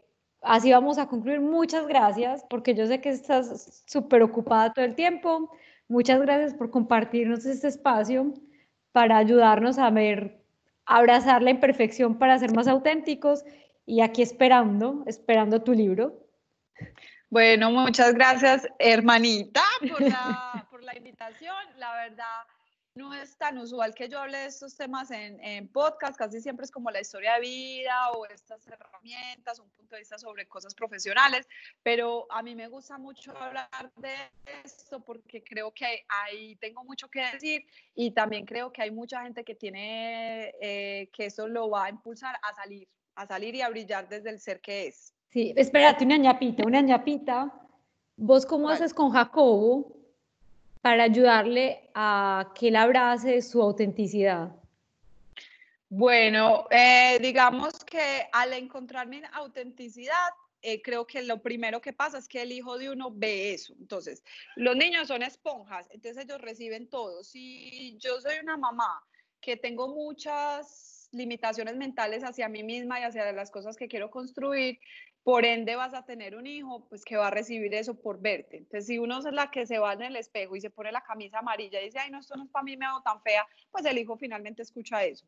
así vamos a concluir. Muchas gracias, porque yo sé que estás súper ocupada todo el tiempo. Muchas gracias por compartirnos este espacio para ayudarnos a ver, abrazar la imperfección para ser más auténticos y aquí esperando, esperando tu libro. Bueno, muchas gracias, hermanita, por la, invitación. La verdad, no es tan usual que yo hable de estos temas en, en, podcast, casi siempre es como la historia de vida o estas herramientas, un punto de vista sobre cosas profesionales, pero a mí me gusta mucho hablar de esto porque creo que ahí tengo mucho que decir y también creo que hay mucha gente que tiene, eh, que eso lo va a impulsar a salir, a salir y a brillar desde el ser que es. Sí, espérate, una ñapita, una ñapita. ¿Vos cómo haces con Jacobo? Para ayudarle a que él abrace su autenticidad? Bueno, eh, digamos que al encontrar mi autenticidad, eh, creo que lo primero que pasa es que el hijo de uno ve eso. Entonces, los niños son esponjas, entonces ellos reciben todo. Si yo soy una mamá que tengo muchas limitaciones mentales hacia mí misma y hacia las cosas que quiero construir, por ende vas a tener un hijo, pues que va a recibir eso por verte. Entonces, si uno es la que se va en el espejo y se pone la camisa amarilla y dice, ay, no, esto no es para mí, me veo tan fea, pues el hijo finalmente escucha eso.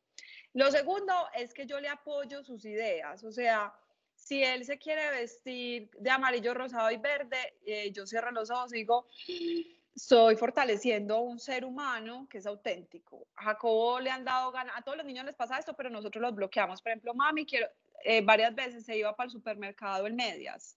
Lo segundo es que yo le apoyo sus ideas, o sea, si él se quiere vestir de amarillo, rosado y verde, eh, yo cierro los ojos y digo, estoy fortaleciendo un ser humano que es auténtico. A Jacobo le han dado ganas, a todos los niños les pasa esto, pero nosotros los bloqueamos. Por ejemplo, mami, quiero, eh, varias veces se iba para el supermercado en medias.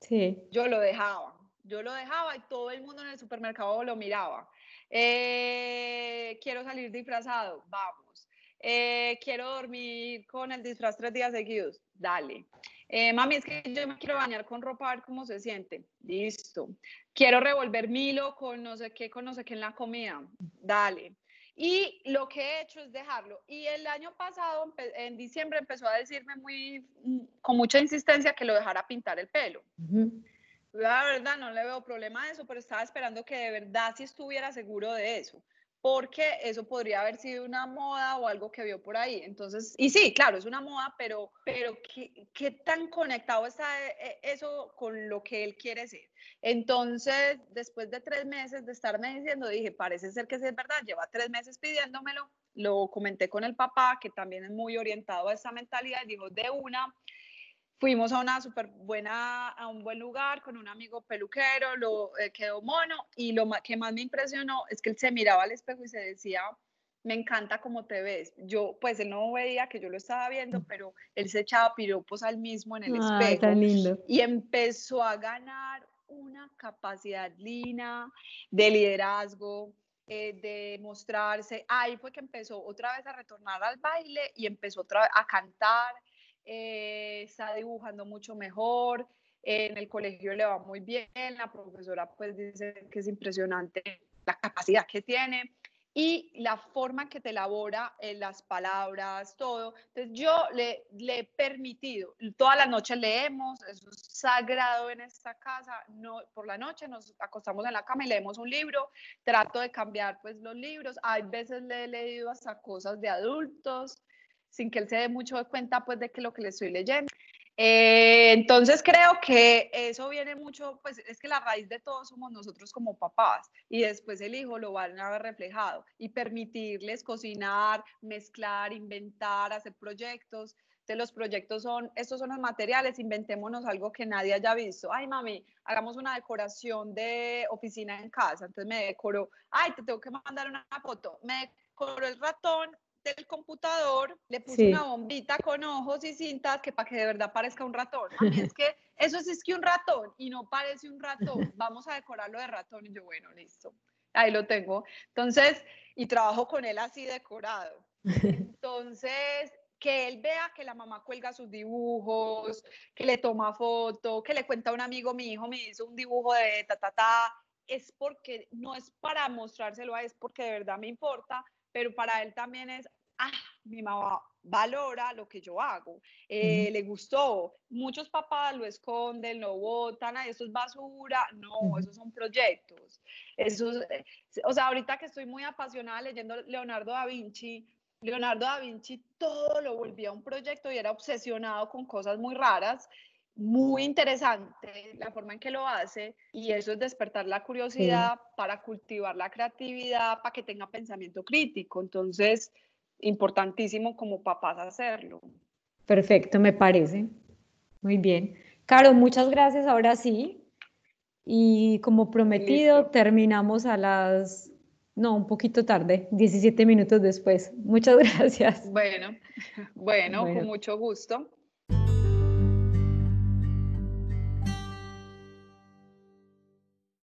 Sí. Yo lo dejaba, yo lo dejaba y todo el mundo en el supermercado lo miraba. Eh, quiero salir disfrazado, vamos. eh, quiero dormir con el disfraz tres días seguidos, dale. Eh, mami, es que yo me quiero bañar con ropa a ver cómo se siente. Listo. Quiero revolver Milo con no sé qué, con no sé qué en la comida. Dale. Y lo que he hecho es dejarlo. Y el año pasado, en diciembre, empezó a decirme muy, mm, con mucha insistencia que lo dejara pintar el pelo. La verdad, no le veo problema a eso, pero estaba esperando que de verdad sí estuviera seguro de eso porque eso podría haber sido una moda o algo que vio por ahí. Entonces, y sí, claro, es una moda, pero, pero ¿qué, qué tan conectado está eh, eso con lo que él quiere ser? Entonces, después de tres meses de estarme diciendo, dije, parece ser que sí es verdad, lleva tres meses pidiéndomelo, lo comenté con el papá, que también es muy orientado a esa mentalidad, y dijo, de una, fuimos a una súper buena, a un buen lugar con un amigo peluquero, lo eh, quedó mono y lo que más me impresionó es que él se miraba al espejo y se decía, me encanta cómo te ves. Yo, pues él no veía que yo lo estaba viendo, mm. pero él se echaba piropos al mismo en el espejo. lindo. Y empezó a ganar una capacidad lina de liderazgo, eh, de mostrarse. Ahí fue que empezó otra vez a retornar al baile y empezó otra vez a cantar eh, está dibujando mucho mejor, en el colegio le va muy bien, la profesora pues dice que es impresionante la capacidad que tiene y la forma que te elabora en las palabras, todo. Entonces yo le, le, he permitido, toda la noche leemos, eso es sagrado en esta casa, no, por la noche nos acostamos en la cama y leemos un libro, trato de cambiar pues los libros, hay veces le he leído hasta cosas de adultos, sin que él se dé mucho de cuenta pues de que lo que le estoy leyendo. Eh, entonces creo que eso viene mucho, pues es que la raíz de todo somos nosotros como papás y después el hijo lo van a ver reflejado y permitirles cocinar, mezclar, inventar, hacer proyectos. De los proyectos son, estos son los materiales, inventémonos algo que nadie haya visto. Ay, mami, hagamos una decoración de oficina en casa. Entonces me decoró, ay, te tengo que mandar una foto. Me decoró el ratón del computador, le puse una bombita con ojos y cintas que para que de verdad parezca un ratón. A mí es que eso es, es que un ratón y no parece un ratón. Vamos a decorarlo de ratón y yo, bueno, listo. Ahí lo tengo. Entonces, y trabajo con él así decorado. Entonces, que él vea que la mamá cuelga sus dibujos, que le toma foto, que le cuenta a un amigo, mi hijo me hizo un dibujo de ta, ta, ta, es porque no es para mostrárselo a es porque de verdad me importa, pero para él también es, ah, mi mamá valora lo que yo hago, eh, le gustó. Muchos papás lo esconden, lo botan, eso es basura. No, esos son proyectos. Esos, eh, o sea, ahorita que estoy muy apasionada leyendo Leonardo da Vinci, Leonardo da Vinci todo lo volvía un proyecto y era obsesionado con cosas muy raras muy interesante la forma en que lo hace y eso es despertar la curiosidad para cultivar la creatividad, para que tenga pensamiento crítico. Entonces, importantísimo como papás hacerlo. Perfecto, me parece. Muy bien. Caro, muchas gracias. Ahora sí. Y como prometido, terminamos a las, no, un poquito tarde, 17 minutos después. Muchas gracias. Bueno, bueno, con mucho gusto.